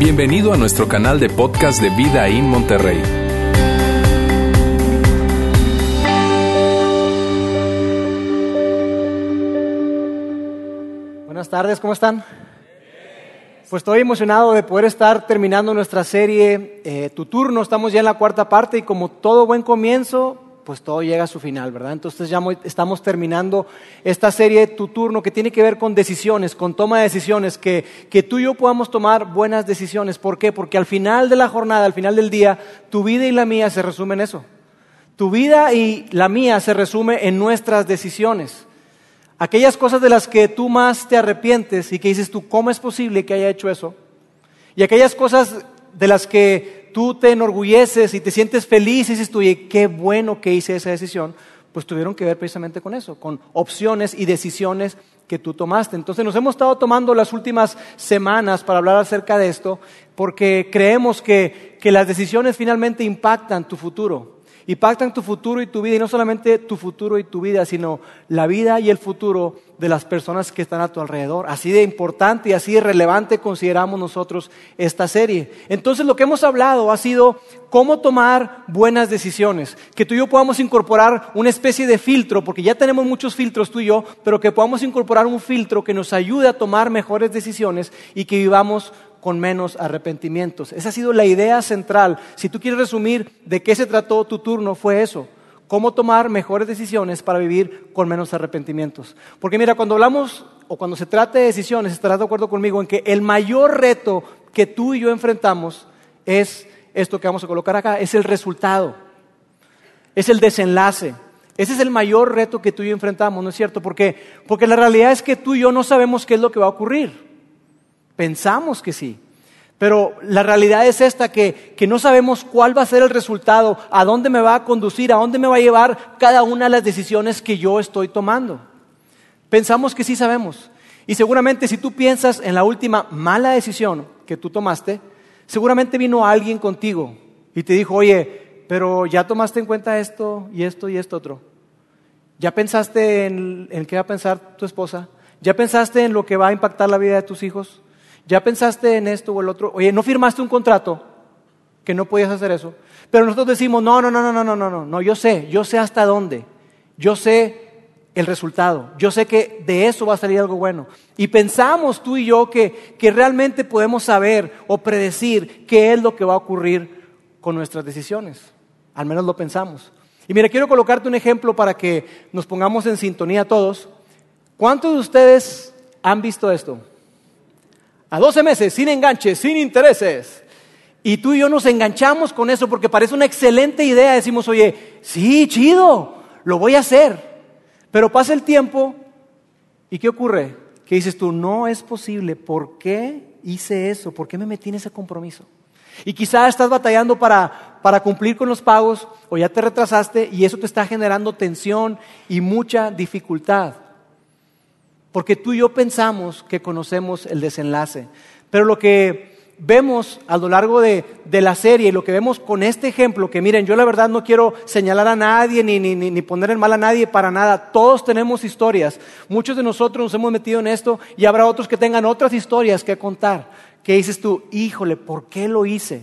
Bienvenido a nuestro canal de podcast de Vida en Monterrey. Buenas tardes, ¿cómo están? Pues estoy emocionado de poder estar terminando nuestra serie eh, Tu turno. Estamos ya en la cuarta parte y como todo buen comienzo, pues todo llega a su final, ¿verdad? Entonces ya estamos terminando esta serie Tu turno que tiene que ver con decisiones, con toma de decisiones, que, que tú y yo podamos tomar buenas decisiones. ¿Por qué? Porque al final de la jornada, al final del día, tu vida y la mía se resumen en eso. Tu vida y la mía se resume en nuestras decisiones. Aquellas cosas de las que tú más te arrepientes y que dices tú, ¿cómo es posible que haya hecho eso? Y aquellas cosas de las que tú te enorgulleces y te sientes feliz y dices tú, y qué bueno que hice esa decisión, pues tuvieron que ver precisamente con eso, con opciones y decisiones que tú tomaste. Entonces nos hemos estado tomando las últimas semanas para hablar acerca de esto, porque creemos que, que las decisiones finalmente impactan tu futuro impactan tu futuro y tu vida, y no solamente tu futuro y tu vida, sino la vida y el futuro de las personas que están a tu alrededor. Así de importante y así de relevante consideramos nosotros esta serie. Entonces lo que hemos hablado ha sido cómo tomar buenas decisiones, que tú y yo podamos incorporar una especie de filtro, porque ya tenemos muchos filtros tú y yo, pero que podamos incorporar un filtro que nos ayude a tomar mejores decisiones y que vivamos con menos arrepentimientos. Esa ha sido la idea central. Si tú quieres resumir de qué se trató tu turno, fue eso. Cómo tomar mejores decisiones para vivir con menos arrepentimientos. Porque mira, cuando hablamos o cuando se trata de decisiones, estarás de acuerdo conmigo en que el mayor reto que tú y yo enfrentamos es esto que vamos a colocar acá, es el resultado, es el desenlace. Ese es el mayor reto que tú y yo enfrentamos, ¿no es cierto? Porque, porque la realidad es que tú y yo no sabemos qué es lo que va a ocurrir. Pensamos que sí. Pero la realidad es esta, que, que, no sabemos cuál va a ser el resultado, a dónde me va a conducir, a dónde me va a llevar cada una de las decisiones que yo estoy tomando. Pensamos que sí sabemos. Y seguramente si tú piensas en la última mala decisión que tú tomaste, seguramente vino alguien contigo y te dijo, oye, pero ya tomaste en cuenta esto y esto y esto otro. ¿Ya pensaste en, en qué va a pensar tu esposa? ¿Ya pensaste en lo que va a impactar la vida de tus hijos? ¿Ya pensaste en esto o el otro? Oye, ¿no firmaste un contrato que no podías hacer eso? Pero nosotros decimos, no, no, no, no, no, no, no, no, no, yo sé, yo sé hasta dónde. Yo sé el resultado. Yo sé que de eso va a salir algo bueno. Y pensamos tú y yo que, que realmente podemos saber o predecir qué es lo que va a ocurrir con nuestras decisiones. Al menos lo pensamos. Y mira, quiero colocarte un ejemplo para que nos pongamos en sintonía todos. ¿Cuántos de ustedes han visto esto? A 12 meses, sin enganches, sin intereses. Y tú y yo nos enganchamos con eso porque parece una excelente idea. Decimos, oye, sí, chido, lo voy a hacer. Pero pasa el tiempo y ¿qué ocurre? Que dices tú, no es posible. ¿Por qué hice eso? ¿Por qué me metí en ese compromiso? Y quizás estás batallando para, para cumplir con los pagos o ya te retrasaste y eso te está generando tensión y mucha dificultad. Porque tú y yo pensamos que conocemos el desenlace. Pero lo que vemos a lo largo de, la serie y lo que vemos con este ejemplo, que miren, yo la verdad no quiero señalar a nadie ni, ni, ni, poner en mal a nadie para nada. Todos tenemos historias. Muchos de nosotros nos hemos metido en esto y habrá otros que tengan otras historias que contar. Que dices tú, híjole, ¿por qué lo hice?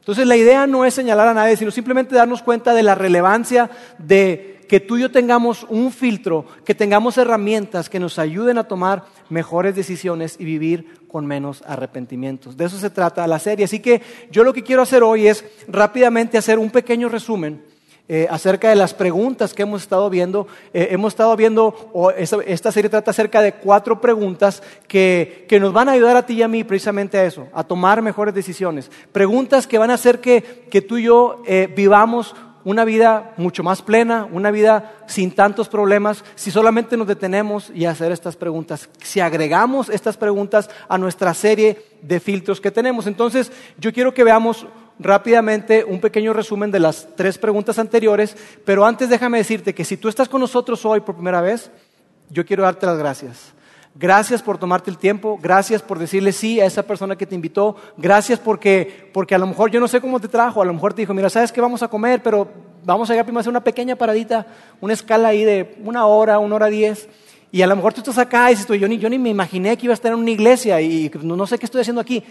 Entonces la idea no es señalar a nadie, sino simplemente darnos cuenta de la relevancia de que tú y yo tengamos un filtro, que tengamos herramientas que nos ayuden a tomar mejores decisiones y vivir con menos arrepentimientos. De eso se trata la serie. Así que yo lo que quiero hacer hoy es rápidamente hacer un pequeño resumen eh, acerca de las preguntas que hemos estado viendo. Eh, hemos estado viendo, esta, serie trata acerca de cuatro preguntas que, que, nos van a ayudar a ti y a mí precisamente a eso, a tomar mejores decisiones. Preguntas que van a hacer que, que tú y yo eh, vivamos una vida mucho más plena, una vida sin tantos problemas, si solamente nos detenemos y hacer estas preguntas, si agregamos estas preguntas a nuestra serie de filtros que tenemos. Entonces, yo quiero que veamos rápidamente un pequeño resumen de las tres preguntas anteriores, pero antes déjame decirte que si tú estás con nosotros hoy por primera vez, yo quiero darte las gracias. Gracias por tomarte el tiempo, gracias por decirle sí a esa persona que te invitó, gracias porque, porque a lo mejor yo no sé cómo te trajo, a lo mejor te dijo, mira, ¿sabes qué vamos a comer? Pero vamos a ir primero a hacer una pequeña paradita, una escala ahí de una hora, una hora diez. Y a lo mejor tú estás acá y dices, yo ni, yo ni me imaginé que iba a estar en una iglesia y no, no sé qué estoy haciendo aquí.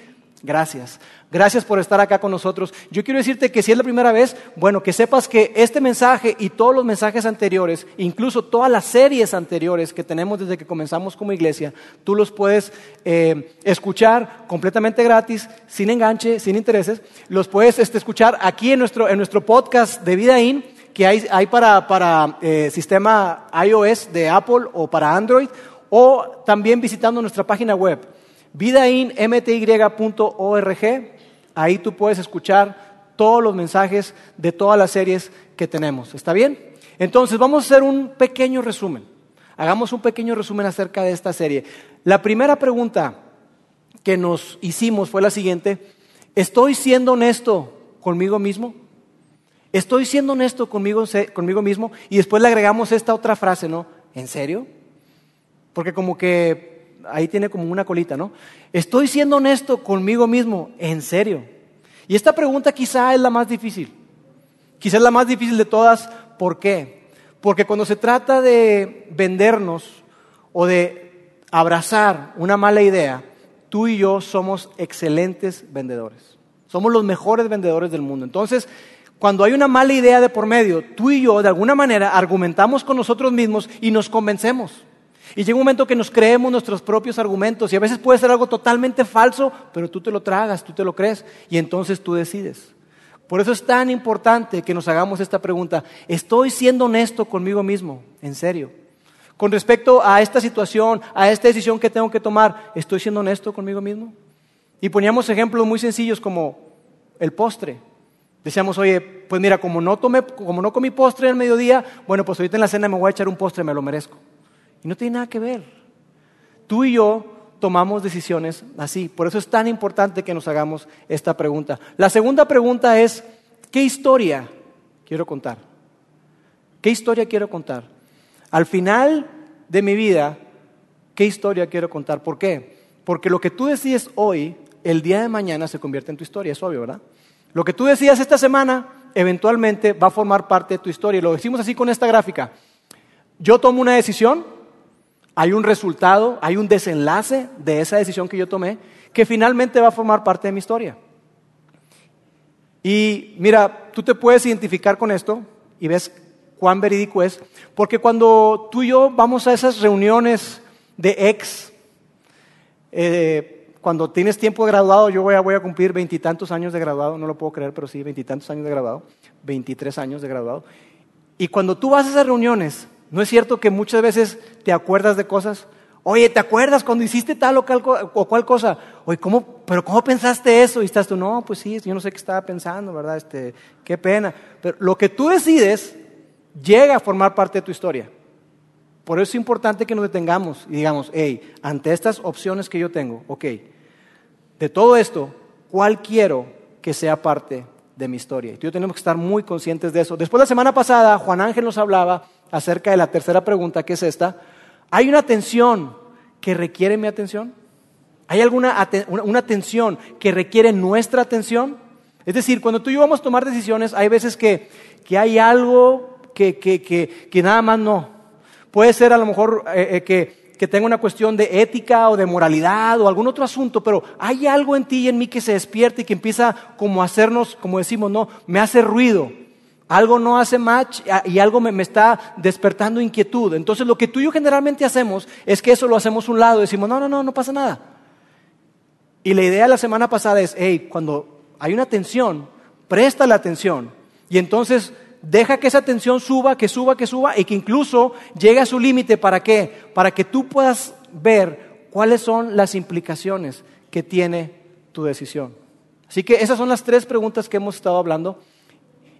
Gracias. Gracias por estar acá con nosotros. Yo quiero decirte que si es la primera vez, bueno, que sepas que este mensaje y todos los mensajes anteriores, incluso todas las series anteriores que tenemos desde que comenzamos como iglesia, tú los puedes eh, escuchar completamente gratis, sin enganche, sin intereses. Los puedes este, escuchar aquí en nuestro, en nuestro podcast de Vida In, que hay, hay para, para eh, sistema iOS de Apple o para Android, o también visitando nuestra página web vidainmty.org. Ahí tú puedes escuchar todos los mensajes de todas las series que tenemos. ¿Está bien? Entonces vamos a hacer un pequeño resumen. Hagamos un pequeño resumen acerca de esta serie. La primera pregunta que nos hicimos fue la siguiente. ¿Estoy siendo honesto conmigo mismo? ¿Estoy siendo honesto conmigo, conmigo mismo? Y después le agregamos esta otra frase, ¿no? ¿En serio? Porque como que ahí tiene como una colita, ¿no? Estoy siendo honesto conmigo mismo, en serio. Y esta pregunta quizá es la más difícil. Quizá es la más difícil de todas. ¿Por qué? Porque cuando se trata de vendernos o de abrazar una mala idea, tú y yo somos excelentes vendedores. Somos los mejores vendedores del mundo. Entonces, cuando hay una mala idea de por medio, tú y yo de alguna manera argumentamos con nosotros mismos y nos convencemos. Y llega un momento que nos creemos nuestros propios argumentos y a veces puede ser algo totalmente falso, pero tú te lo tragas, tú te lo crees y entonces tú decides. Por eso es tan importante que nos hagamos esta pregunta. ¿Estoy siendo honesto conmigo mismo? En serio. Con respecto a esta situación, a esta decisión que tengo que tomar, ¿estoy siendo honesto conmigo mismo? Y poníamos ejemplos muy sencillos como el postre. Decíamos, oye, pues mira, como no, tomé, como no comí postre el mediodía, bueno, pues ahorita en la cena me voy a echar un postre, me lo merezco. Y no tiene nada que ver. Tú y yo tomamos decisiones así. Por eso es tan importante que nos hagamos esta pregunta. La segunda pregunta es, ¿qué historia quiero contar? ¿Qué historia quiero contar? Al final de mi vida, ¿qué historia quiero contar? ¿Por qué? Porque lo que tú decides hoy, el día de mañana se convierte en tu historia, es obvio, ¿verdad? Lo que tú decías esta semana, eventualmente va a formar parte de tu historia. Lo decimos así con esta gráfica. Yo tomo una decisión, hay un resultado, hay un desenlace de esa decisión que yo tomé que finalmente va a formar parte de mi historia. Y mira, tú te puedes identificar con esto y ves cuán verídico es, porque cuando tú y yo vamos a esas reuniones de ex, eh, cuando tienes tiempo de graduado, yo voy a, voy a cumplir veintitantos años de graduado, no lo puedo creer, pero sí, veintitantos años de graduado, veintitrés años de graduado. Y cuando tú vas a esas reuniones, ¿No es cierto que muchas veces te acuerdas de cosas? Oye, ¿te acuerdas cuando hiciste tal o, cual, cosa? Oye, ¿cómo, pero ¿cómo pensaste eso? Y estás tú, no, pues sí, yo no sé qué estaba pensando, ¿verdad? Este, qué pena. Pero lo que tú decides llega a formar parte de tu historia. Por eso es importante que nos detengamos y digamos, hey, ante estas opciones que yo tengo, ok, de todo esto, ¿cuál quiero que sea parte de mi historia? Y tú y yo tenemos que estar muy conscientes de eso. Después la semana pasada, Juan Ángel nos hablaba acerca de la tercera pregunta, que es esta. ¿Hay una tensión que requiere mi atención? ¿Hay alguna una, atención que requiere nuestra atención? Es decir, cuando tú y yo vamos a tomar decisiones, hay veces que, hay algo que, nada más no. Puede ser a lo mejor eh, eh, que, que tenga una cuestión de ética o de moralidad o algún otro asunto, pero hay algo en ti y en mí que se despierta y que empieza como a hacernos, como decimos, no, me hace ruido algo no hace match y algo me, está despertando inquietud. Entonces lo que tú y yo generalmente hacemos es que eso lo hacemos a un lado, decimos, no, no, no, no pasa nada. Y la idea de la semana pasada es, hey, cuando hay una tensión, presta la atención y entonces deja que esa tensión suba, que suba, que suba y que incluso llegue a su límite. ¿Para qué? Para que tú puedas ver cuáles son las implicaciones que tiene tu decisión. Así que esas son las tres preguntas que hemos estado hablando.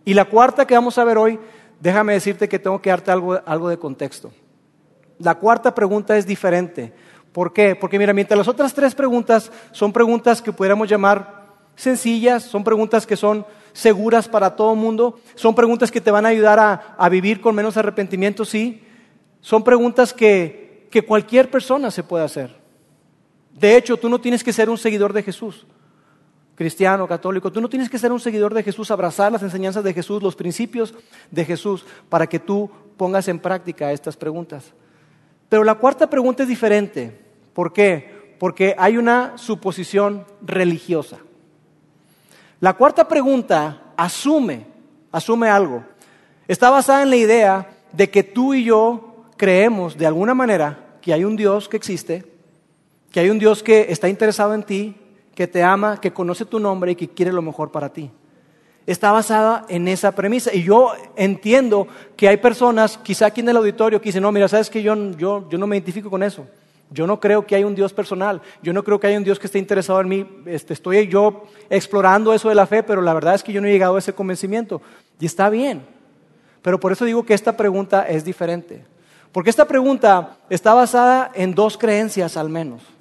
Y la cuarta que vamos a ver hoy, déjame decirte que tengo que darte algo, algo de contexto. La cuarta pregunta es diferente. ¿Por qué? Porque mira, mientras las otras tres preguntas son preguntas que pudiéramos llamar sencillas, son preguntas que son seguras para todo el mundo, son preguntas que te van a ayudar a, vivir con menos arrepentimiento, sí, son preguntas que, que cualquier persona se puede hacer. De hecho, tú no tienes que ser un seguidor de Jesús cristiano, católico, tú no tienes que ser un seguidor de Jesús, abrazar las enseñanzas de Jesús, los principios de Jesús, para que tú pongas en práctica estas preguntas. Pero la cuarta pregunta es diferente. ¿Por qué? Porque hay una suposición religiosa. La cuarta pregunta asume, asume algo. Está basada en la idea de que tú y yo creemos de alguna manera que hay un Dios que existe, que hay un Dios que está interesado en ti, que te ama, que conoce tu nombre y que quiere lo mejor para ti. Está basada en esa premisa. Y yo entiendo que hay personas, quizá aquí en el auditorio, que dicen, no, mira, sabes que yo, yo, yo no me identifico con eso. Yo no creo que haya un Dios personal. Yo no creo que haya un Dios que esté interesado en mí. Este, estoy yo explorando eso de la fe, pero la verdad es que yo no he llegado a ese convencimiento. Y está bien. Pero por eso digo que esta pregunta es diferente. Porque esta pregunta está basada en dos creencias al menos.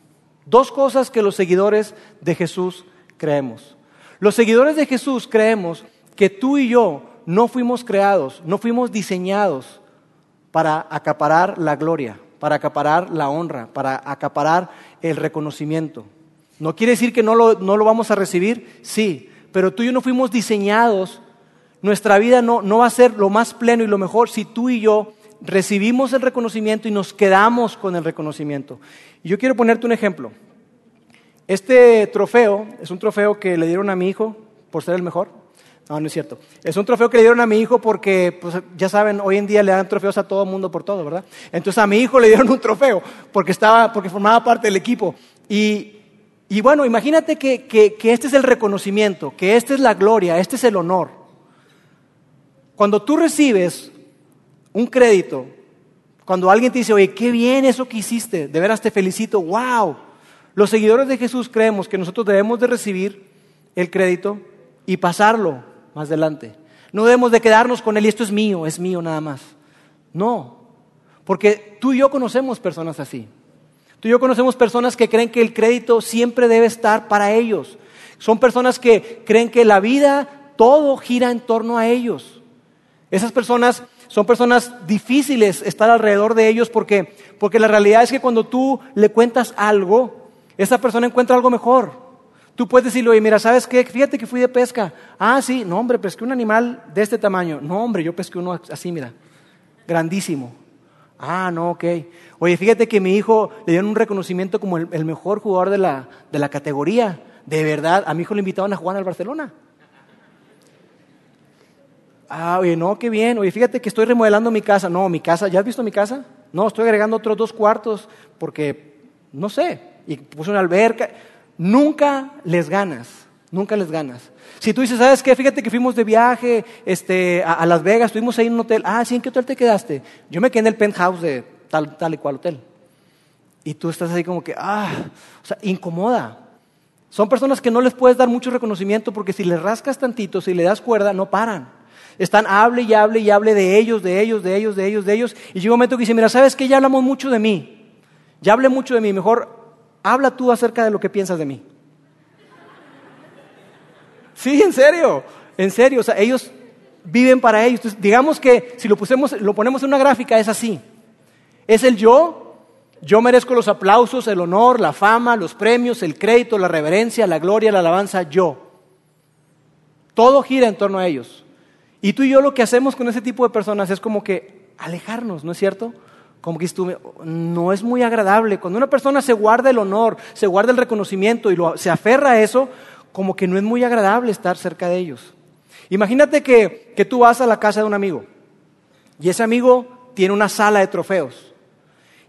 Dos cosas que los seguidores de Jesús creemos. Los seguidores de Jesús creemos que tú y yo no fuimos creados, no fuimos diseñados para acaparar la gloria para acaparar la honra, para acaparar el reconocimiento. ¿No quiere decir que no lo, vamos a recibir? Sí, pero tú y yo no fuimos diseñados, nuestra vida no, no va a ser lo más pleno y lo mejor si tú y yo recibimos el reconocimiento y nos quedamos con el reconocimiento. Yo quiero ponerte un ejemplo. Este trofeo es un trofeo que le dieron a mi hijo por ser el mejor. No, no es cierto. Es un trofeo que le dieron a mi hijo porque, pues, ya saben, hoy en día le dan trofeos a todo el mundo por todo, ¿verdad? Entonces a mi hijo le dieron un trofeo porque, estaba, porque formaba parte del equipo. Y, y bueno, imagínate que, que este es el reconocimiento, que esta es la gloria, este es el honor. Cuando tú recibes un crédito, cuando alguien te dice, oye, qué bien eso que hiciste, de veras te felicito, wow. Los seguidores de Jesús creemos que nosotros debemos de recibir el crédito y pasarlo más adelante. No debemos de quedarnos con él y esto es mío, es mío nada más. No, porque tú y yo conocemos personas así. Tú y yo conocemos personas que creen que el crédito siempre debe estar para ellos. Son personas que creen que la vida, todo gira en torno a ellos. Esas personas son personas difíciles estar alrededor de ellos porque, porque la realidad es que cuando tú le cuentas algo, esa persona encuentra algo mejor. Tú puedes decirle, oye, mira, ¿sabes qué? Fíjate que fui de pesca. Ah, sí, no, hombre, pesqué un animal de este tamaño. No, hombre, yo pesqué uno así, mira, grandísimo. Ah, no, ok. Oye, fíjate que mi hijo le dieron un reconocimiento como el, mejor jugador de la, de la categoría. De verdad, a mi hijo le invitaban a jugar al Barcelona. Ah, oye, no, qué bien. Oye, fíjate que estoy remodelando mi casa. No, mi casa, ¿ya has visto mi casa? No, estoy agregando otros dos cuartos porque, no sé, y puse una alberca nunca les ganas, nunca les ganas. Si tú dices, ¿sabes qué? Fíjate que fuimos de viaje este, a, Las Vegas, estuvimos ahí en un hotel. Ah, ¿sí? ¿En qué hotel te quedaste? Yo me quedé en el penthouse de tal, tal y cual hotel. Y tú estás ahí como que, ah, o sea, incomoda. Son personas que no les puedes dar mucho reconocimiento porque si les rascas tantito, si le das cuerda, no paran. Están hable y hable y hable de ellos, de ellos, de ellos, de ellos, de ellos. Y llega un momento que dice, mira, ¿sabes qué? Ya hablamos mucho de mí. Ya hablé mucho de mí. Mejor habla tú acerca de lo que piensas de mí. Sí, en serio, en serio. O sea, ellos viven para ellos. digamos que si lo, lo ponemos en una gráfica es así. Es el yo, yo merezco los aplausos, el honor, la fama, los premios, el crédito, la reverencia, la gloria, la alabanza, yo. Todo gira en torno a ellos. Y tú y yo lo que hacemos con ese tipo de personas es como que alejarnos, ¿no es cierto? como que no es muy agradable. Cuando una persona se guarda el honor, se guarda el reconocimiento y se aferra a eso, como que no es muy agradable estar cerca de ellos. Imagínate que, que tú vas a la casa de un amigo y ese amigo tiene una sala de trofeos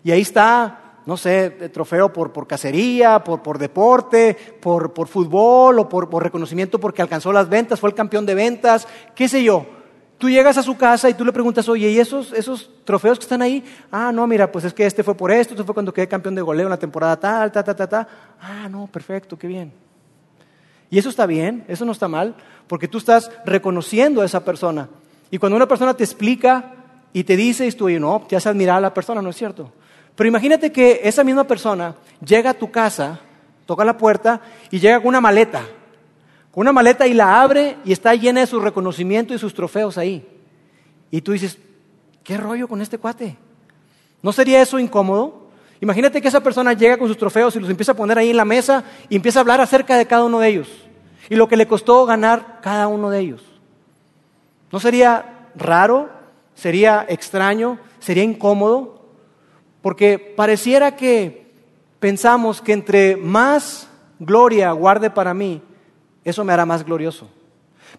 y ahí está no sé, trofeo por, por cacería, por, por deporte, por, por, fútbol o por, por, reconocimiento porque alcanzó las ventas, fue el campeón de ventas, qué sé yo. Tú llegas a su casa y tú le preguntas, oye, ¿y esos, esos trofeos que están ahí? Ah, no, mira, pues es que este fue por esto, esto fue cuando quedé campeón de goleo en la temporada tal, ta, ta, ta, ta. Ah, no, perfecto, qué bien. Y eso está bien, eso no está mal, porque tú estás reconociendo a esa persona. Y cuando una persona te explica y te dice, y tú, no, te hace admirar a la persona, ¿no es cierto? Pero imagínate que esa misma persona llega a tu casa, toca la puerta y llega con una maleta una maleta y la abre y está llena de su reconocimiento y sus trofeos ahí. Y tú dices, ¿qué rollo con este cuate? ¿No sería eso incómodo? Imagínate que esa persona llega con sus trofeos y los empieza a poner ahí en la mesa y empieza a hablar acerca de cada uno de ellos y lo que le costó ganar cada uno de ellos. ¿No sería raro? ¿Sería extraño? ¿Sería incómodo? Porque pareciera que pensamos que entre más gloria guarde para mí, eso me hará más glorioso.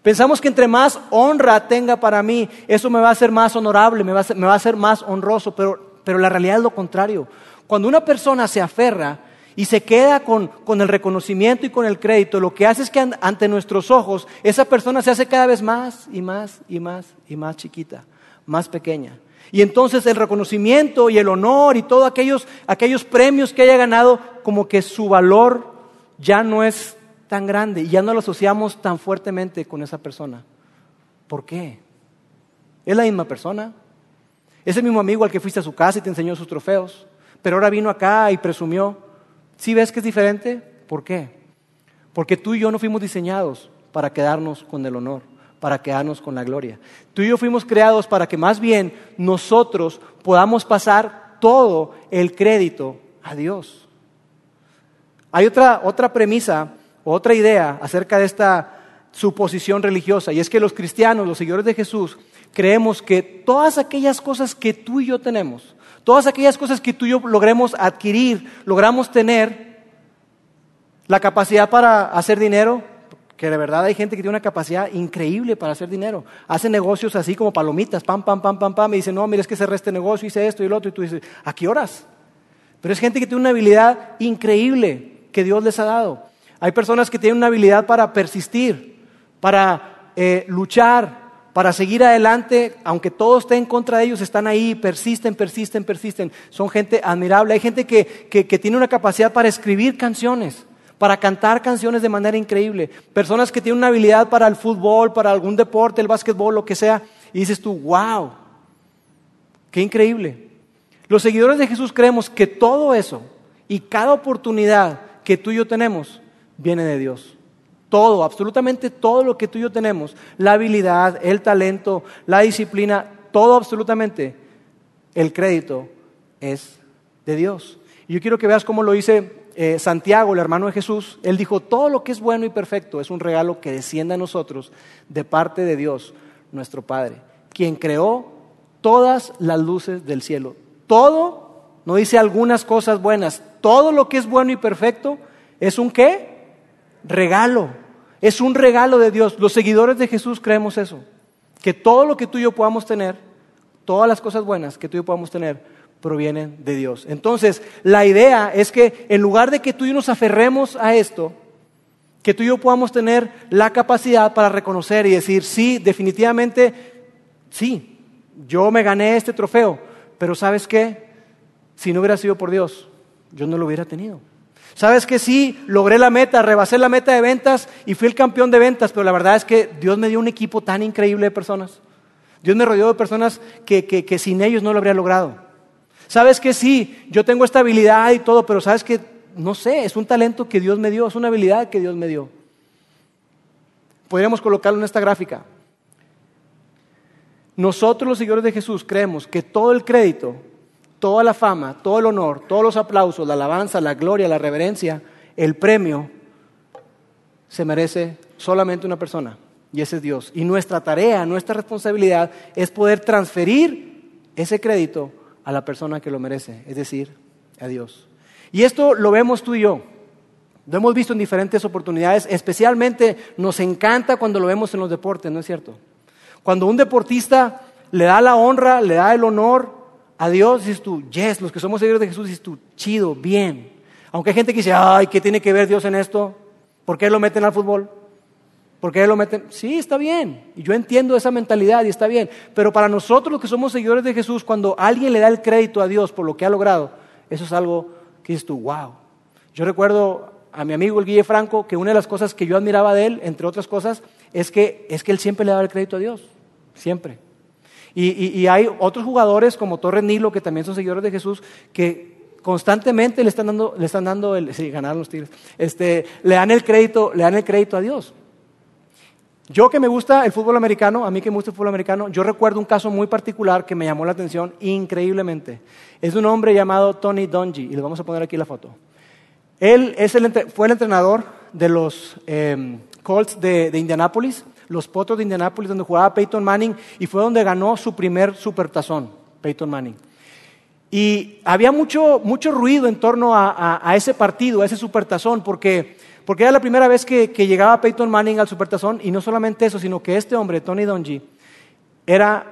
Pensamos que entre más honra tenga para mí, eso me va a hacer más honorable, me va a hacer, más honroso, pero, pero la realidad es lo contrario. Cuando una persona se aferra y se queda con, con, el reconocimiento y con el crédito, lo que hace es que ante nuestros ojos esa persona se hace cada vez más y más y más y más chiquita, más pequeña. Y entonces el reconocimiento y el honor y todos aquellos, aquellos premios que haya ganado, como que su valor ya no es tan grande y ya no lo asociamos tan fuertemente con esa persona. ¿Por qué? Es la misma persona. Es el mismo amigo al que fuiste a su casa y te enseñó sus trofeos, pero ahora vino acá y presumió. ¿Sí ves que es diferente? ¿Por qué? Porque tú y yo no fuimos diseñados para quedarnos con el honor, para quedarnos con la gloria. Tú y yo fuimos creados para que más bien nosotros podamos pasar todo el crédito a Dios. Hay otra, otra premisa otra idea acerca de esta suposición religiosa, y es que los cristianos, los seguidores de Jesús, creemos que todas aquellas cosas que tú y yo tenemos, todas aquellas cosas que tú y yo logremos adquirir, logramos tener, la capacidad para hacer dinero, que de verdad hay gente que tiene una capacidad increíble para hacer dinero. Hace negocios así como palomitas, pam, pam, pam, pam, pam, y dice, no, mira, es que cerré este negocio, hice esto y lo otro, y tú dices, ¿a qué horas? Pero es gente que tiene una habilidad increíble que Dios les ha dado. Hay personas que tienen una habilidad para persistir, para eh, luchar, para seguir adelante, aunque todo esté en contra de ellos, están ahí, persisten, persisten, persisten. Son gente admirable. Hay gente que, tiene una capacidad para escribir canciones, para cantar canciones de manera increíble. Personas que tienen una habilidad para el fútbol, para algún deporte, el básquetbol, lo que sea. Y dices tú, wow, qué increíble. Los seguidores de Jesús creemos que todo eso y cada oportunidad que tú y yo tenemos viene de Dios. Todo, absolutamente todo lo que tú y yo tenemos, la habilidad, el talento, la disciplina, todo absolutamente, el crédito es de Dios. Y yo quiero que veas cómo lo dice eh, Santiago, el hermano de Jesús. Él dijo, todo lo que es bueno y perfecto es un regalo que desciende a nosotros de parte de Dios, nuestro Padre, quien creó todas las luces del cielo. Todo, no dice algunas cosas buenas, todo lo que es bueno y perfecto es un qué? regalo. Es un regalo de Dios. Los seguidores de Jesús creemos eso. Que todo lo que tú y yo podamos tener, todas las cosas buenas que tú y yo podamos tener, provienen de Dios. Entonces, la idea es que en lugar de que tú y yo nos aferremos a esto, que tú y yo podamos tener la capacidad para reconocer y decir, sí, definitivamente, sí, yo me gané este trofeo, pero ¿sabes qué? Si no hubiera sido por Dios, yo no lo hubiera tenido. Sabes que sí, logré la meta, rebasé la meta de ventas y fui el campeón de ventas, pero la verdad es que Dios me dio un equipo tan increíble de personas. Dios me rodeó de personas que, que, sin ellos no lo habría logrado. Sabes que sí, yo tengo esta habilidad y todo, pero sabes que, no sé, es un talento que Dios me dio, es una habilidad que Dios me dio. Podríamos colocarlo en esta gráfica. Nosotros los seguidores de Jesús creemos que todo el crédito toda la fama, todo el honor, todos los aplausos, la alabanza, la gloria, la reverencia, el premio, se merece solamente una persona, y ese es Dios. Y nuestra tarea, nuestra responsabilidad es poder transferir ese crédito a la persona que lo merece, es decir, a Dios. Y esto lo vemos tú y yo. Lo hemos visto en diferentes oportunidades, especialmente nos encanta cuando lo vemos en los deportes, ¿no es cierto? Cuando un deportista le da la honra, le da el honor a Dios, dices tú, yes, los que somos seguidores de Jesús, dices tú, chido, bien. Aunque hay gente que dice, ay, ¿qué tiene que ver Dios en esto? ¿Por qué lo meten al fútbol? ¿Por qué lo meten? Sí, está bien. Y yo entiendo esa mentalidad y está bien. Pero para nosotros los que somos seguidores de Jesús, cuando alguien le da el crédito a Dios por lo que ha logrado, eso es algo que dices tú, wow. Yo recuerdo a mi amigo el Guille Franco que una de las cosas que yo admiraba de él, entre otras cosas, es que, es que él siempre le daba el crédito a Dios. Siempre. Y, hay otros jugadores como Torres Nilo, que también son seguidores de Jesús, que constantemente le están dando, le están dando el, sí, ganaron los Tigres, este, le dan el crédito, le dan el crédito a Dios. Yo que me gusta el fútbol americano, a mí que me gusta el fútbol americano, yo recuerdo un caso muy particular que me llamó la atención increíblemente. Es un hombre llamado Tony Dungy, y le vamos a poner aquí la foto. Él es el, fue el entrenador de los eh, Colts de, de Indianápolis los Potros de Indianápolis, donde jugaba Peyton Manning, y fue donde ganó su primer supertazón, Peyton Manning. Y había mucho, mucho ruido en torno a, ese partido, a ese supertazón, porque, porque era la primera vez que, que, llegaba Peyton Manning al supertazón, y no solamente eso, sino que este hombre, Tony Dungy, era,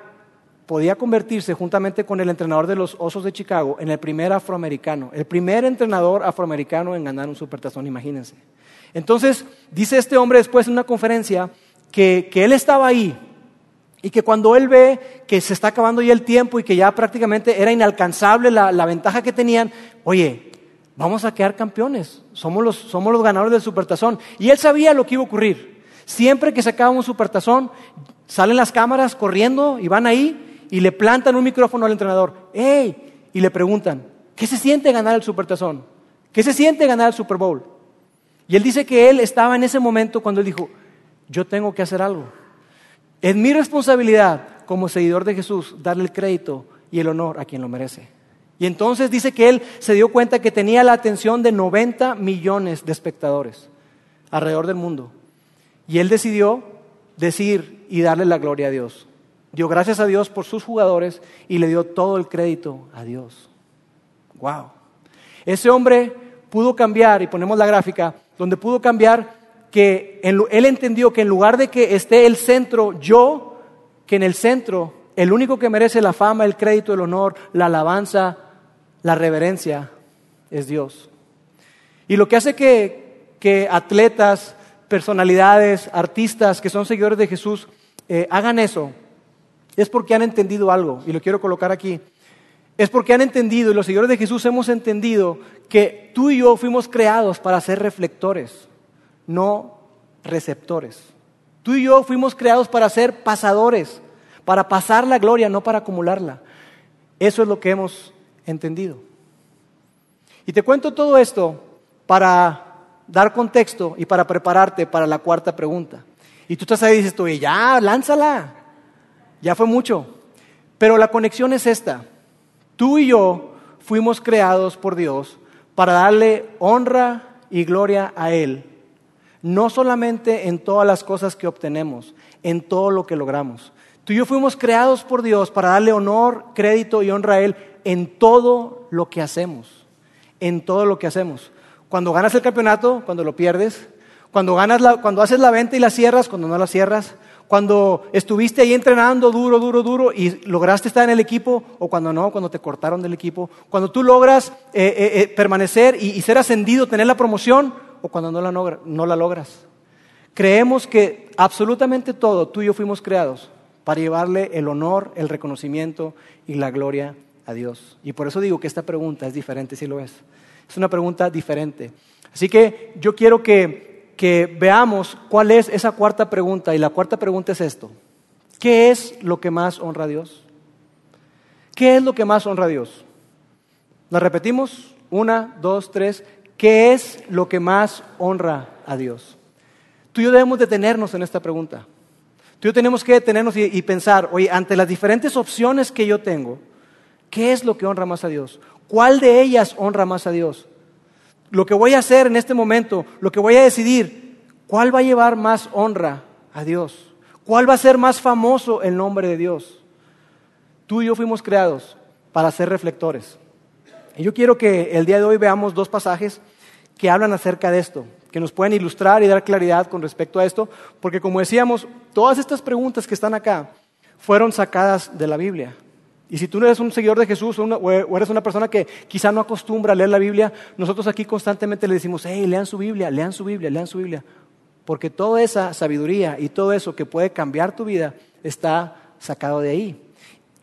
podía convertirse juntamente con el entrenador de los Osos de Chicago en el primer afroamericano, el primer entrenador afroamericano en ganar un supertazón, imagínense. Entonces, dice este hombre después en una conferencia que, que él estaba ahí y que cuando él ve que se está acabando ya el tiempo y que ya prácticamente era inalcanzable la, ventaja que tenían, oye, vamos a quedar campeones, somos los, somos los ganadores del supertazón. Y él sabía lo que iba a ocurrir. Siempre que se acaba un supertazón, salen las cámaras corriendo y van ahí y le plantan un micrófono al entrenador. ¡Ey! Y le preguntan, ¿qué se siente ganar el supertazón? ¿Qué se siente ganar el Super Bowl? Y él dice que él estaba en ese momento cuando él dijo, yo tengo que hacer algo. Es mi responsabilidad como seguidor de Jesús darle el crédito y el honor a quien lo merece. Y entonces dice que él se dio cuenta que tenía la atención de 90 millones de espectadores alrededor del mundo. Y él decidió decir y darle la gloria a Dios. Dio gracias a Dios por sus jugadores y le dio todo el crédito a Dios. Wow. Ese hombre pudo cambiar, y ponemos la gráfica, donde pudo cambiar que él entendió que en lugar de que esté el centro yo, que en el centro el único que merece la fama, el crédito, el honor, la alabanza, la reverencia es Dios. Y lo que hace que, atletas, personalidades, artistas que son seguidores de Jesús eh, hagan eso, es porque han entendido algo, y lo quiero colocar aquí. Es porque han entendido, y los seguidores de Jesús hemos entendido, que tú y yo fuimos creados para ser reflectores no receptores. Tú y yo fuimos creados para ser pasadores, para pasar la gloria, no para acumularla. Eso es lo que hemos entendido. Y te cuento todo esto para dar contexto y para prepararte para la cuarta pregunta. Y tú estás ahí y dices, tú, ya, lánzala. Ya fue mucho. Pero la conexión es esta. Tú y yo fuimos creados por Dios para darle honra y gloria a Él no solamente en todas las cosas que obtenemos, en todo lo que logramos. Tú y yo fuimos creados por Dios para darle honor, crédito y honra a Él en todo lo que hacemos, en todo lo que hacemos. Cuando ganas el campeonato, cuando lo pierdes, cuando, ganas cuando haces la venta y la cierras, cuando no la cierras, cuando estuviste ahí entrenando duro, duro, duro y lograste estar en el equipo, o cuando no, cuando te cortaron del equipo, cuando tú logras eh, eh, eh, permanecer y ser ascendido, tener la promoción, o cuando no la, no la logras. Creemos que absolutamente todo, tú y yo fuimos creados para llevarle el honor, el reconocimiento y la gloria a Dios. Y por eso digo que esta pregunta es diferente, si lo es. Es una pregunta diferente. Así que yo quiero que, veamos cuál es esa cuarta pregunta. Y la cuarta pregunta es esto. ¿Qué es lo que más honra a Dios? ¿Qué es lo que más honra a Dios? ¿La repetimos? Una, dos, tres. ¿Qué es lo que más honra a Dios? Tú y yo debemos detenernos en esta pregunta. Tú y yo tenemos que detenernos y, pensar, oye, ante las diferentes opciones que yo tengo, ¿qué es lo que honra más a Dios? ¿Cuál de ellas honra más a Dios? Lo que voy a hacer en este momento, lo que voy a decidir, ¿cuál va a llevar más honra a Dios? ¿Cuál va a ser más famoso el nombre de Dios? Tú y yo fuimos creados para ser reflectores. Y yo quiero que el día de hoy veamos dos pasajes que hablan acerca de esto, que nos pueden ilustrar y dar claridad con respecto a esto, porque como decíamos, todas estas preguntas que están acá fueron sacadas de la Biblia. Y si tú eres un seguidor de Jesús o, eres una persona que quizá no acostumbra a leer la Biblia, nosotros aquí constantemente le decimos, hey, lean su Biblia, lean su Biblia, lean su Biblia. Porque toda esa sabiduría y todo eso que puede cambiar tu vida está sacado de ahí.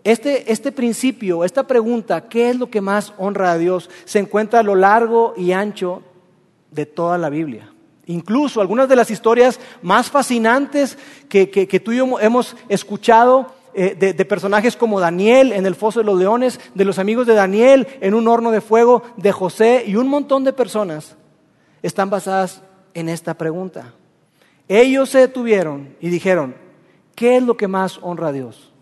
Este, este, principio, esta pregunta, ¿qué es lo que más honra a Dios? Se encuentra a lo largo y ancho de toda la Biblia. Incluso algunas de las historias más fascinantes que, tú y yo hemos escuchado eh, de, de, personajes como Daniel en el foso de los leones, de los amigos de Daniel en un horno de fuego, de José y un montón de personas están basadas en esta pregunta. Ellos se detuvieron y dijeron, ¿qué es lo que más honra a Dios?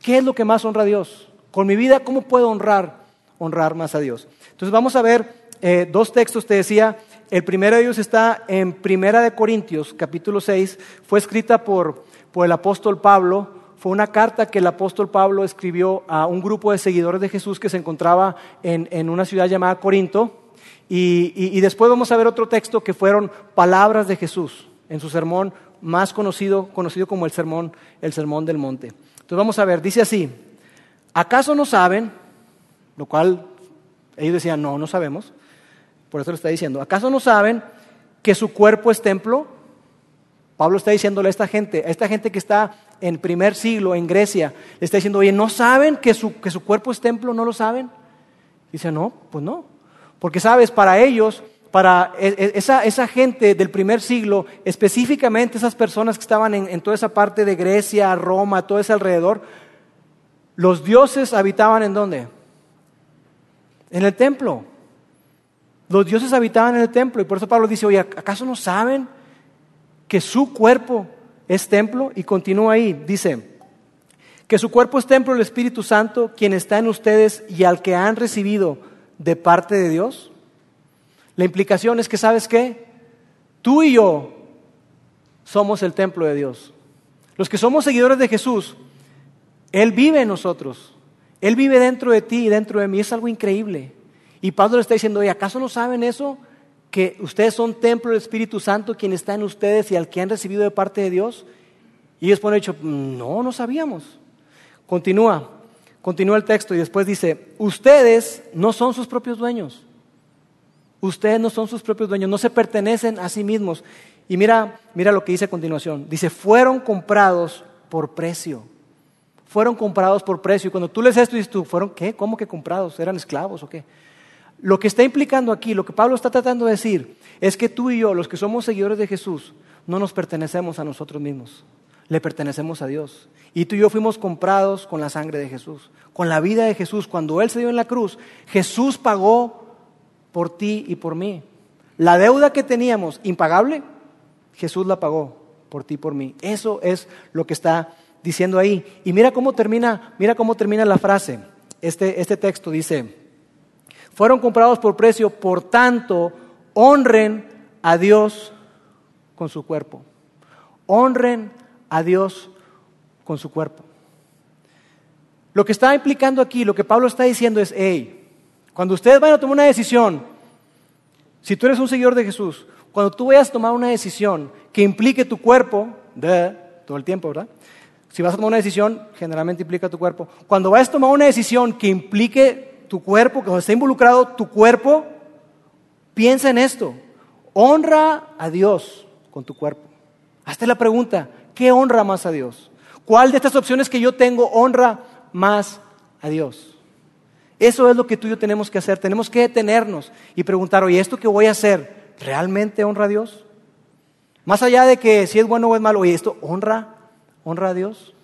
¿Qué es lo que más honra a Dios? Con mi vida, ¿cómo puedo honrar, honrar más a Dios? Entonces vamos a ver eh, dos textos, te decía. El primero de ellos está en Primera de Corintios, capítulo 6. Fue escrita por, por el apóstol Pablo fue una carta que el apóstol Pablo escribió a un grupo de seguidores de Jesús que se encontraba en, una ciudad llamada Corinto. Y, después vamos a ver otro texto que fueron palabras de Jesús en su sermón más conocido, conocido como el sermón, el sermón del monte. Entonces vamos a ver, dice así, ¿acaso no saben? Lo cual ellos decían, no, no sabemos. Por eso le está diciendo, ¿acaso no saben que su cuerpo es templo? Pablo está diciéndole a esta gente, a esta gente que está en primer siglo en Grecia, le está diciendo, oye, ¿no saben que su, que su cuerpo es templo? ¿No lo saben? Dice, no, pues no. Porque sabes, para ellos, para e, e, esa, esa gente del primer siglo, específicamente esas personas que estaban en, en toda esa parte de Grecia, Roma, todo ese alrededor, los dioses habitaban en dónde? En el templo. Los dioses habitaban en el templo y por eso Pablo dice, oye, ¿acaso no saben que su cuerpo es templo y continúa ahí, dice, que su cuerpo es templo del Espíritu Santo, quien está en ustedes y al que han recibido de parte de Dios. La implicación es que, ¿sabes qué? Tú y yo somos el templo de Dios. Los que somos seguidores de Jesús, Él vive en nosotros. Él vive dentro de ti y dentro de mí. Es algo increíble. Y Pablo le está diciendo, ¿y acaso no saben eso? Que ustedes son templo del Espíritu Santo, quien está en ustedes y al que han recibido de parte de Dios? Y ellos ponen dicho, no, no sabíamos. Continúa, continúa el texto y después dice, ustedes no son sus propios dueños. Ustedes no son sus propios dueños, no se pertenecen a sí mismos. Y mira, mira lo que dice a continuación. Dice, fueron comprados por precio. Fueron comprados por precio. Y cuando tú lees esto, dices tú, ¿fueron qué? ¿Cómo que comprados? ¿Eran esclavos o qué? Lo que está implicando aquí, lo que Pablo está tratando de decir, es que tú y yo, los que somos seguidores de Jesús, no nos pertenecemos a nosotros mismos, le pertenecemos a Dios. Y tú y yo fuimos comprados con la sangre de Jesús, con la vida de Jesús. Cuando Él se dio en la cruz, Jesús pagó por ti y por mí. La deuda que teníamos, impagable, Jesús la pagó por ti y por mí. Eso es lo que está diciendo ahí. Y mira cómo termina, mira cómo termina la frase. Este, este texto dice, fueron comprados por precio, por tanto, honren a Dios con su cuerpo. Honren a Dios con su cuerpo. Lo que está implicando aquí, lo que Pablo está diciendo es, hey, cuando ustedes van a tomar una decisión, si tú eres un seguidor de Jesús, cuando tú vayas a tomar una decisión que implique tu cuerpo, de, todo el tiempo, ¿verdad? Si vas a tomar una decisión, generalmente implica tu cuerpo. Cuando vayas a tomar una decisión que implique tu cuerpo, que está involucrado tu cuerpo, piensa en esto. Honra a Dios con tu cuerpo. Hazte la pregunta, ¿qué honra más a Dios? ¿Cuál de estas opciones que yo tengo honra más a Dios? Eso es lo que tú y yo tenemos que hacer. Tenemos que detenernos y preguntar, oye, ¿esto que voy a hacer realmente honra a Dios? Más allá de que si es bueno o es malo, oye, ¿esto honra, honra a Dios?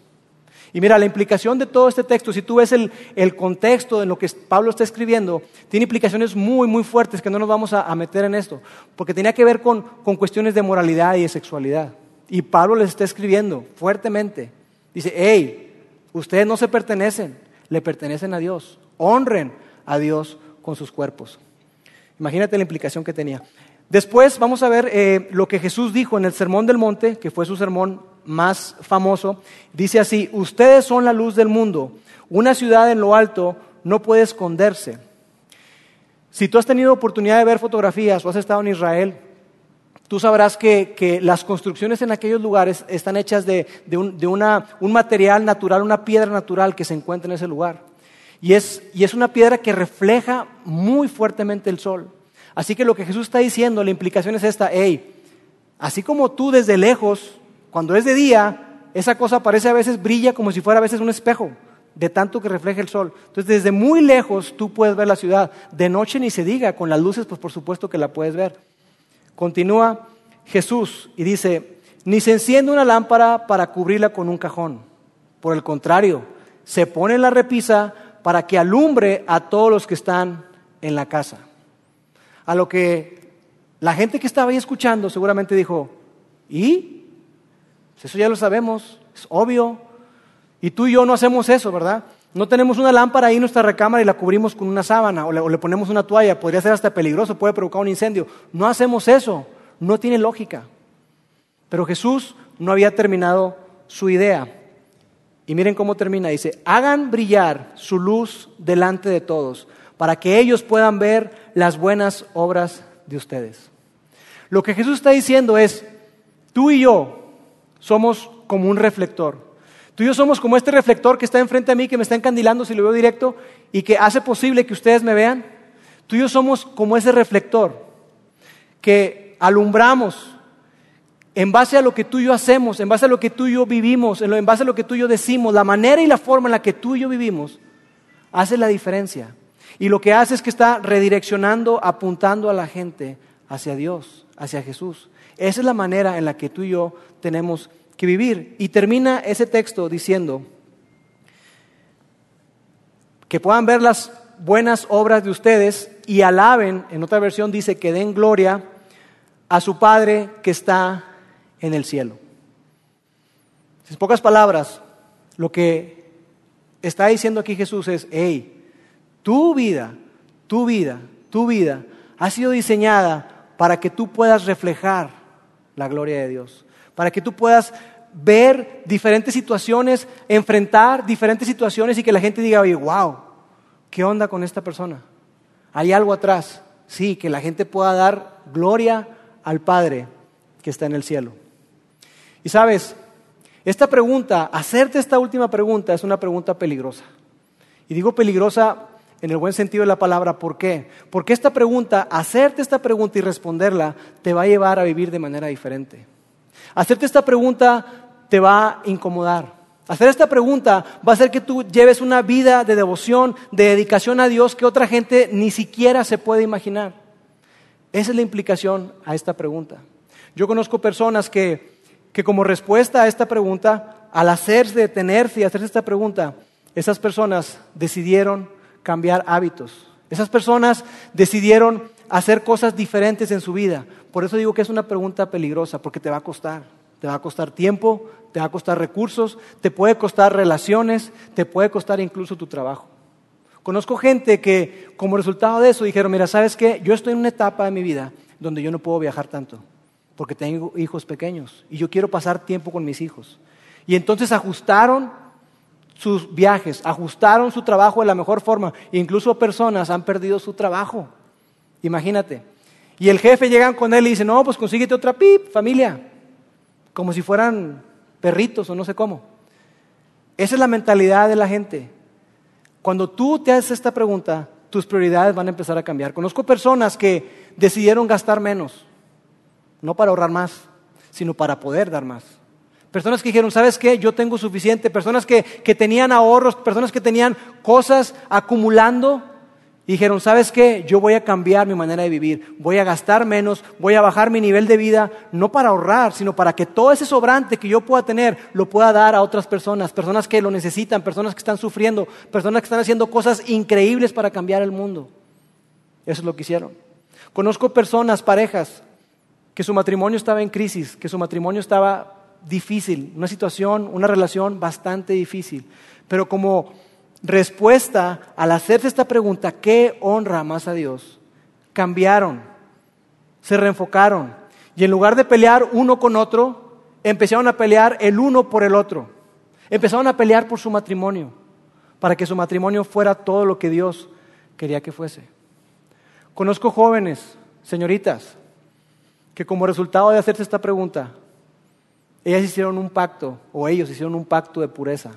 Y mira, la implicación de todo este texto, si tú ves el, contexto en lo que Pablo está escribiendo, tiene implicaciones muy, muy fuertes que no nos vamos a, meter en esto, porque tenía que ver con, con cuestiones de moralidad y de sexualidad. Y Pablo les está escribiendo fuertemente. Dice, hey, ustedes no se pertenecen, le pertenecen a Dios. Honren a Dios con sus cuerpos. Imagínate la implicación que tenía. Después vamos a ver eh, lo que Jesús dijo en el Sermón del Monte, que fue su sermón más famoso. Dice así, ustedes son la luz del mundo. Una ciudad en lo alto no puede esconderse. Si tú has tenido oportunidad de ver fotografías o has estado en Israel, tú sabrás que, las construcciones en aquellos lugares están hechas de, un, material natural, una piedra natural que se encuentra en ese lugar. Y es, y es una piedra que refleja muy fuertemente el sol. Así que lo que Jesús está diciendo, la implicación es esta, hey, así como tú desde lejos, cuando es de día, esa cosa parece a veces brilla como si fuera a veces un espejo, de tanto que refleja el sol. Entonces, desde muy lejos tú puedes ver la ciudad. De noche ni se diga, con las luces, pues por supuesto que la puedes ver. Continúa Jesús y dice, ni se enciende una lámpara para cubrirla con un cajón. Por el contrario, se pone en la repisa para que alumbre a todos los que están en la casa. A lo que la gente que estaba ahí escuchando seguramente dijo, ¿y? Pues eso ya lo sabemos, es obvio. Y tú y yo no hacemos eso, ¿verdad? No tenemos una lámpara ahí en nuestra recámara y la cubrimos con una sábana o le, o le, ponemos una toalla, podría ser hasta peligroso, puede provocar un incendio. No hacemos eso, no tiene lógica. Pero Jesús no había terminado su idea. Y miren cómo termina, dice, hagan brillar su luz delante de todos, para que ellos puedan ver las buenas obras de ustedes. Lo que Jesús está diciendo es, tú y yo somos como un reflector. Tú y yo somos como este reflector que está enfrente a mí, que me está encandilando si lo veo directo y que hace posible que ustedes me vean. Tú y yo somos como ese reflector que alumbramos en base a lo que tú y yo hacemos, en base a lo que tú y yo vivimos, en base a lo que tú y yo decimos, la manera y la forma en la que tú y yo vivimos, hace la diferencia. Y lo que hace es que está redireccionando, apuntando a la gente hacia Dios, hacia Jesús. Esa es la manera en la que tú y yo tenemos que vivir. Y termina ese texto diciendo que puedan ver las buenas obras de ustedes y alaben, en otra versión dice que den gloria a su Padre que está en el cielo. En pocas palabras, lo que está diciendo aquí Jesús es, hey, tu vida, tu vida, tu vida ha sido diseñada para que tú puedas reflejar la gloria de Dios, para que tú puedas ver diferentes situaciones, enfrentar diferentes situaciones y que la gente diga, oye, wow, ¿qué onda con esta persona? Hay algo atrás. Sí, que la gente pueda dar gloria al Padre que está en el cielo. Y sabes, esta pregunta, hacerte esta última pregunta es una pregunta peligrosa. Y digo peligrosa en el buen sentido de la palabra, ¿por qué? Porque esta pregunta, hacerte esta pregunta y responderla, te va a llevar a vivir de manera diferente. Hacerte esta pregunta te va a incomodar. Hacer esta pregunta va a hacer que tú lleves una vida de devoción, de dedicación a Dios que otra gente ni siquiera se puede imaginar. Esa es la implicación a esta pregunta. Yo conozco personas que que como respuesta a esta pregunta, al hacerse, detenerse y hacerse esta pregunta, esas personas decidieron cambiar hábitos. Esas personas decidieron hacer cosas diferentes en su vida. Por eso digo que es una pregunta peligrosa, porque te va a costar. Te va a costar tiempo, te va a costar recursos, te puede costar relaciones, te puede costar incluso tu trabajo. Conozco gente que como resultado de eso dijeron, mira, ¿sabes qué? Yo estoy en una etapa de mi vida donde yo no puedo viajar tanto porque tengo hijos pequeños y yo quiero pasar tiempo con mis hijos. Y entonces ajustaron sus viajes, ajustaron su trabajo de la mejor forma. Incluso personas han perdido su trabajo. Imagínate. Y el jefe llega con él y dice, no, pues consíguete otra pip, familia. Como si fueran perritos o no sé cómo. Esa es la mentalidad de la gente. Cuando tú te haces esta pregunta, tus prioridades van a empezar a cambiar. Conozco personas que decidieron gastar menos no para ahorrar más, sino para poder dar más. Personas que dijeron, ¿sabes qué? Yo tengo suficiente. Personas que, tenían ahorros, personas que tenían cosas acumulando. Dijeron, ¿sabes qué? Yo voy a cambiar mi manera de vivir. Voy a gastar menos, voy a bajar mi nivel de vida, no para ahorrar, sino para que todo ese sobrante que yo pueda tener lo pueda dar a otras personas. Personas que lo necesitan, personas que están sufriendo, personas que están haciendo cosas increíbles para cambiar el mundo. Eso es lo que hicieron. Conozco personas, parejas, que su matrimonio estaba en crisis, que su matrimonio estaba difícil, una situación, una relación bastante difícil. Pero como respuesta al hacerse esta pregunta, ¿qué honra más a Dios? Cambiaron, se reenfocaron y en lugar de pelear uno con otro, empezaron a pelear el uno por el otro. Empezaron a pelear por su matrimonio, para que su matrimonio fuera todo lo que Dios quería que fuese. Conozco jóvenes, señoritas, que como resultado de hacerse esta pregunta, ellas hicieron un pacto, o ellos hicieron un pacto de pureza,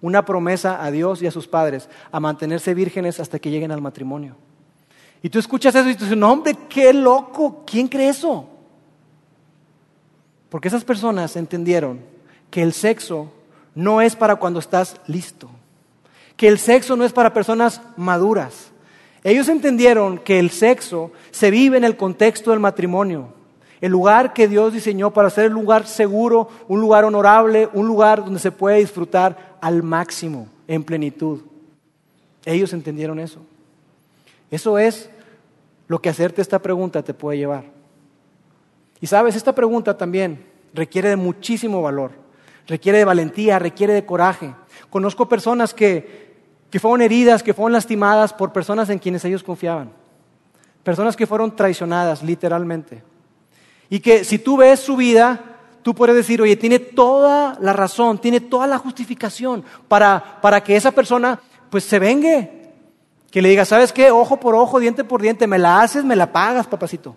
una promesa a Dios y a sus padres a mantenerse vírgenes hasta que lleguen al matrimonio. Y tú escuchas eso y dices, no hombre, qué loco, ¿quién cree eso? Porque esas personas entendieron que el sexo no es para cuando estás listo, que el sexo no es para personas maduras. Ellos entendieron que el sexo se vive en el contexto del matrimonio, el lugar que Dios diseñó para ser un lugar seguro, un lugar honorable, un lugar donde se puede disfrutar al máximo, en plenitud. Ellos entendieron eso. Eso es lo que hacerte esta pregunta te puede llevar. Y sabes, esta pregunta también requiere de muchísimo valor, requiere de valentía, requiere de coraje. Conozco personas que, que fueron heridas, que fueron lastimadas por personas en quienes ellos confiaban. Personas que fueron traicionadas, literalmente. Y que si tú ves su vida, tú puedes decir, oye, tiene toda la razón, tiene toda la justificación para, para que esa persona pues se vengue. Que le diga, ¿sabes qué? Ojo por ojo, diente por diente, me la haces, me la pagas, papacito.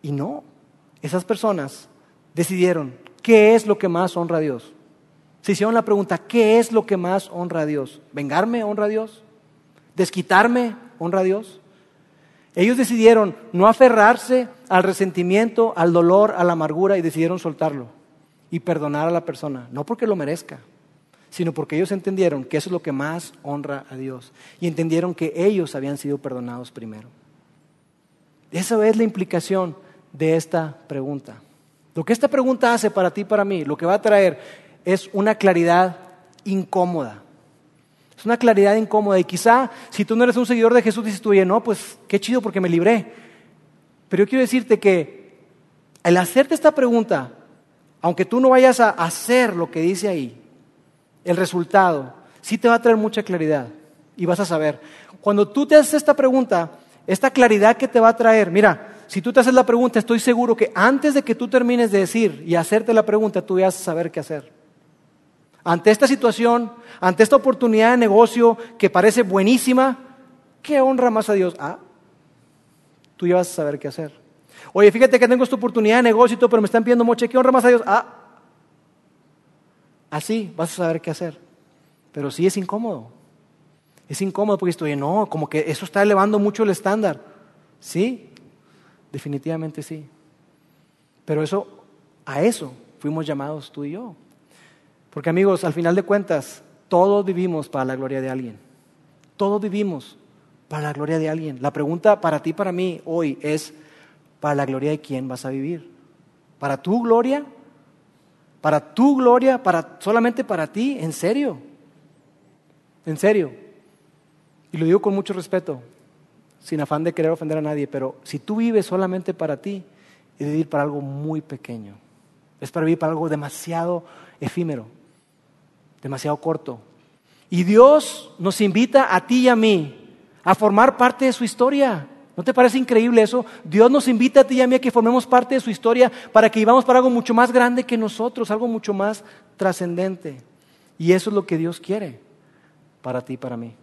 Y no, esas personas decidieron qué es lo que más honra a Dios. Se hicieron la pregunta, ¿qué es lo que más honra a Dios? ¿Vengarme honra a Dios? ¿Desquitarme honra a Dios? Ellos decidieron no aferrarse al resentimiento, al dolor, a la amargura y decidieron soltarlo y perdonar a la persona, no porque lo merezca, sino porque ellos entendieron que eso es lo que más honra a Dios y entendieron que ellos habían sido perdonados primero. Esa es la implicación de esta pregunta. Lo que esta pregunta hace para ti y para mí, lo que va a traer es una claridad incómoda. Es una claridad incómoda. Y quizá si tú no eres un seguidor de Jesús, dices tú, oye, no, pues qué chido porque me libré. Pero yo quiero decirte que al hacerte esta pregunta, aunque tú no vayas a hacer lo que dice ahí, el resultado sí te va a traer mucha claridad. Y vas a saber. Cuando tú te haces esta pregunta, esta claridad que te va a traer, mira, si tú te haces la pregunta, estoy seguro que antes de que tú termines de decir y hacerte la pregunta, tú vas a saber qué hacer. Ante esta situación, ante esta oportunidad de negocio que parece buenísima, ¿qué honra más a Dios? Ah, tú ya vas a saber qué hacer. Oye, fíjate que tengo esta oportunidad de negocio y todo, pero me están pidiendo mucho. ¿Qué honra más a Dios? Ah, así vas a saber qué hacer. Pero sí es incómodo. Es incómodo porque estoy, no, como que eso está elevando mucho el estándar. Sí, Definitivamente sí. Pero eso, a eso fuimos llamados tú y yo. Porque amigos, al final de cuentas, todos vivimos para la gloria de alguien. Todos vivimos para la gloria de alguien. La pregunta para ti, para mí, hoy es, ¿para la gloria de quién vas a vivir? ¿Para tu gloria? ¿Para tu gloria? ¿Para, ¿Solamente para ti? ¿En serio? ¿En serio? Y lo digo con mucho respeto sin afán de querer ofender a nadie, pero si tú vives solamente para ti, es vivir para algo muy pequeño. Es para vivir para algo demasiado efímero, demasiado corto. Y Dios nos invita a ti y a mí a formar parte de su historia. ¿No te parece increíble eso? Dios nos invita a ti y a mí a que formemos parte de su historia para que vivamos para algo mucho más grande que nosotros, algo mucho más trascendente. Y eso es lo que Dios quiere para ti y para mí.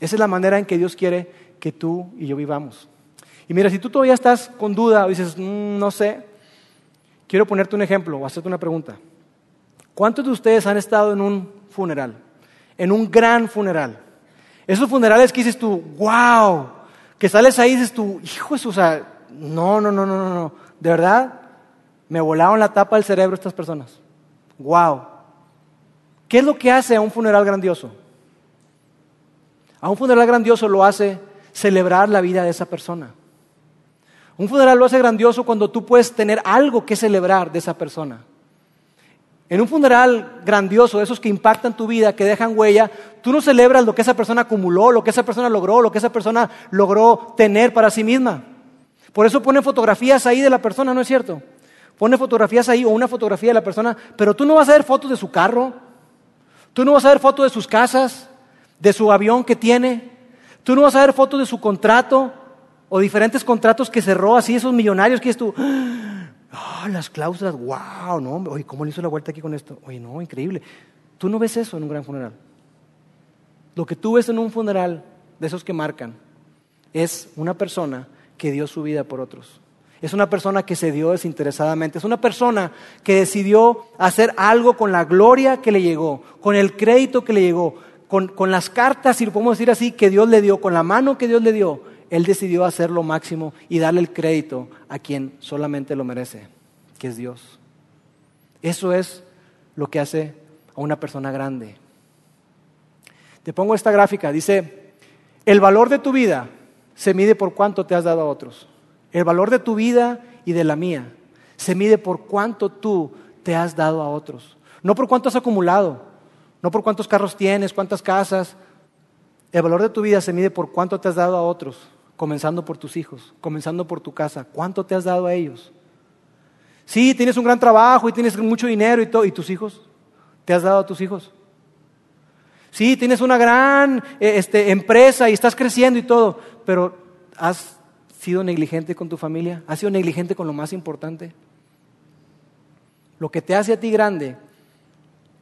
Esa es la manera en que Dios quiere que tú y yo vivamos. Y mira, si tú todavía estás con duda o dices, mm, no sé, quiero ponerte un ejemplo o hacerte una pregunta. ¿Cuántos de ustedes han estado en un funeral? En un gran funeral. Esos funerales que dices tú, wow, que sales ahí y dices tú, hijo de o sea, no, no, no, no, no. De verdad, me volaron la tapa del cerebro estas personas. Wow. ¿Qué es lo que hace a un funeral grandioso? A un funeral grandioso lo hace celebrar la vida de esa persona. Un funeral lo hace grandioso cuando tú puedes tener algo que celebrar de esa persona. En un funeral grandioso, esos que impactan tu vida, que dejan huella, tú no celebras lo que esa persona acumuló, lo que esa persona logró, lo que esa persona logró tener para sí misma. Por eso ponen fotografías ahí de la persona, ¿no es cierto? Pone fotografías ahí o una fotografía de la persona, pero tú no vas a ver fotos de su carro, tú no vas a ver fotos de sus casas, de su avión que tiene, Tú no vas a ver fotos de su contrato o diferentes contratos que cerró así, esos millonarios que es tú. Ah, las cláusulas, wow, no, oye, ¿cómo le hizo la vuelta aquí con esto? Oye, no, increíble. Tú no ves eso en un gran funeral. Lo que tú ves en un funeral de esos que marcan es una persona que dio su vida por otros. Es una persona que se dio desinteresadamente. Es una persona que decidió hacer algo con la gloria que le llegó, con el crédito que le llegó, con, las cartas, si lo podemos decir así, que Dios le dio, con la mano que Dios le dio, Él decidió hacer lo máximo y darle el crédito a quien solamente lo merece, que es Dios. Eso es lo que hace a una persona grande. Te pongo esta gráfica, dice, el valor de tu vida se mide por cuánto te has dado a otros. El valor de tu vida y de la mía se mide por cuánto tú te has dado a otros. No por cuánto has acumulado, no por cuántos carros tienes, cuántas casas. El valor de tu vida se mide por cuánto te has dado a otros, comenzando por tus hijos, comenzando por tu casa. ¿Cuánto te has dado a ellos? Sí, tienes un gran trabajo y tienes mucho dinero y todo. ¿Y tus hijos? ¿Te has dado a tus hijos? Sí, tienes una gran eh, este, empresa y estás creciendo y todo, pero ¿has sido negligente con tu familia? ¿Has sido negligente con lo más importante? lo que te hace a ti grande,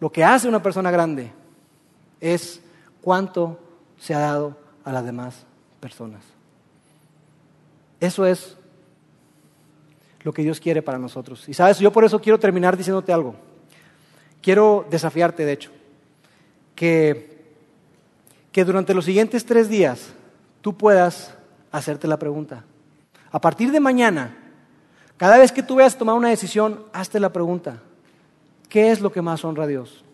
lo que hace una persona grande, es cuánto se ha dado a las demás personas. Eso es lo que Dios quiere para nosotros. Y sabes, yo por eso quiero terminar diciéndote algo. Quiero desafiarte, de hecho, que, que durante los siguientes tres días tú puedas hacerte la pregunta. A partir de mañana, cada vez que tú veas tomar una decisión, hazte la pregunta. ¿Qué es lo que más honra a Dios?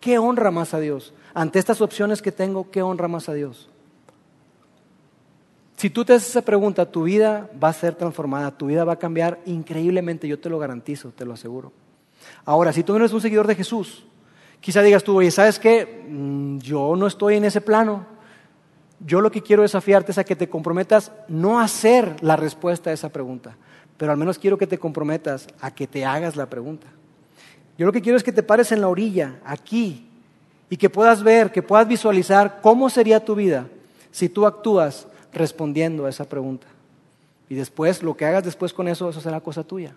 ¿Qué honra más a Dios? Ante estas opciones que tengo, ¿qué honra más a Dios? Si tú te haces esa pregunta, tu vida va a ser transformada, tu vida va a cambiar increíblemente, yo te lo garantizo, te lo aseguro. Ahora, si tú no eres un seguidor de Jesús, quizá digas tú, oye, ¿sabes qué? Mm, yo no estoy en ese plano. Yo lo que quiero desafiarte es a que te comprometas no a hacer la respuesta a esa pregunta, pero al menos quiero que te comprometas a que te hagas la pregunta. Yo lo que quiero es que te pares en la orilla, aquí, y que puedas ver, que puedas visualizar cómo sería tu vida si tú actúas respondiendo a esa pregunta. Y después, lo que hagas después con eso, eso será cosa tuya.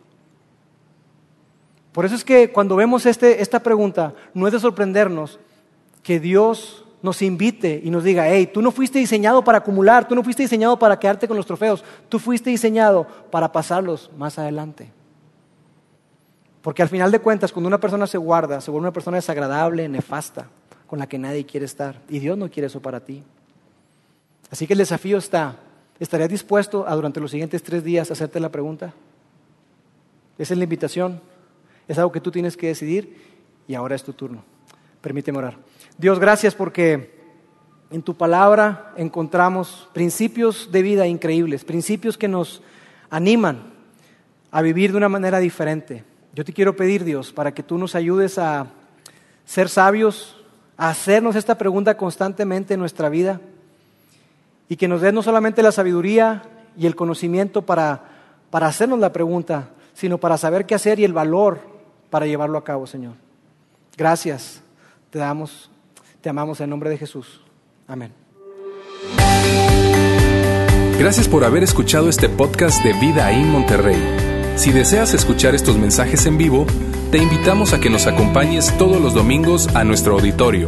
Por eso es que cuando vemos este, esta pregunta, no es de sorprendernos que Dios nos invite y nos diga, hey, tú no fuiste diseñado para acumular, tú no fuiste diseñado para quedarte con los trofeos, tú fuiste diseñado para pasarlos más adelante. Porque al final de cuentas, cuando una persona se guarda, se vuelve una persona desagradable, nefasta, con la que nadie quiere estar. Y Dios no quiere eso para ti. Así que el desafío está, ¿estarías dispuesto a durante los siguientes tres días hacerte la pregunta? Esa es la invitación, es algo que tú tienes que decidir y ahora es tu turno. Permíteme orar. Dios, gracias porque en tu palabra encontramos principios de vida increíbles, principios que nos animan a vivir de una manera diferente. Yo te quiero pedir, Dios, para que tú nos ayudes a ser sabios, a hacernos esta pregunta constantemente en nuestra vida y que nos des no solamente la sabiduría y el conocimiento para, para hacernos la pregunta, sino para saber qué hacer y el valor para llevarlo a cabo, Señor. Gracias, te damos, te amamos en nombre de Jesús. Amén. Gracias por haber escuchado este podcast de Vida en Monterrey. Si deseas escuchar estos mensajes en vivo, te invitamos a que nos acompañes todos los domingos a nuestro auditorio.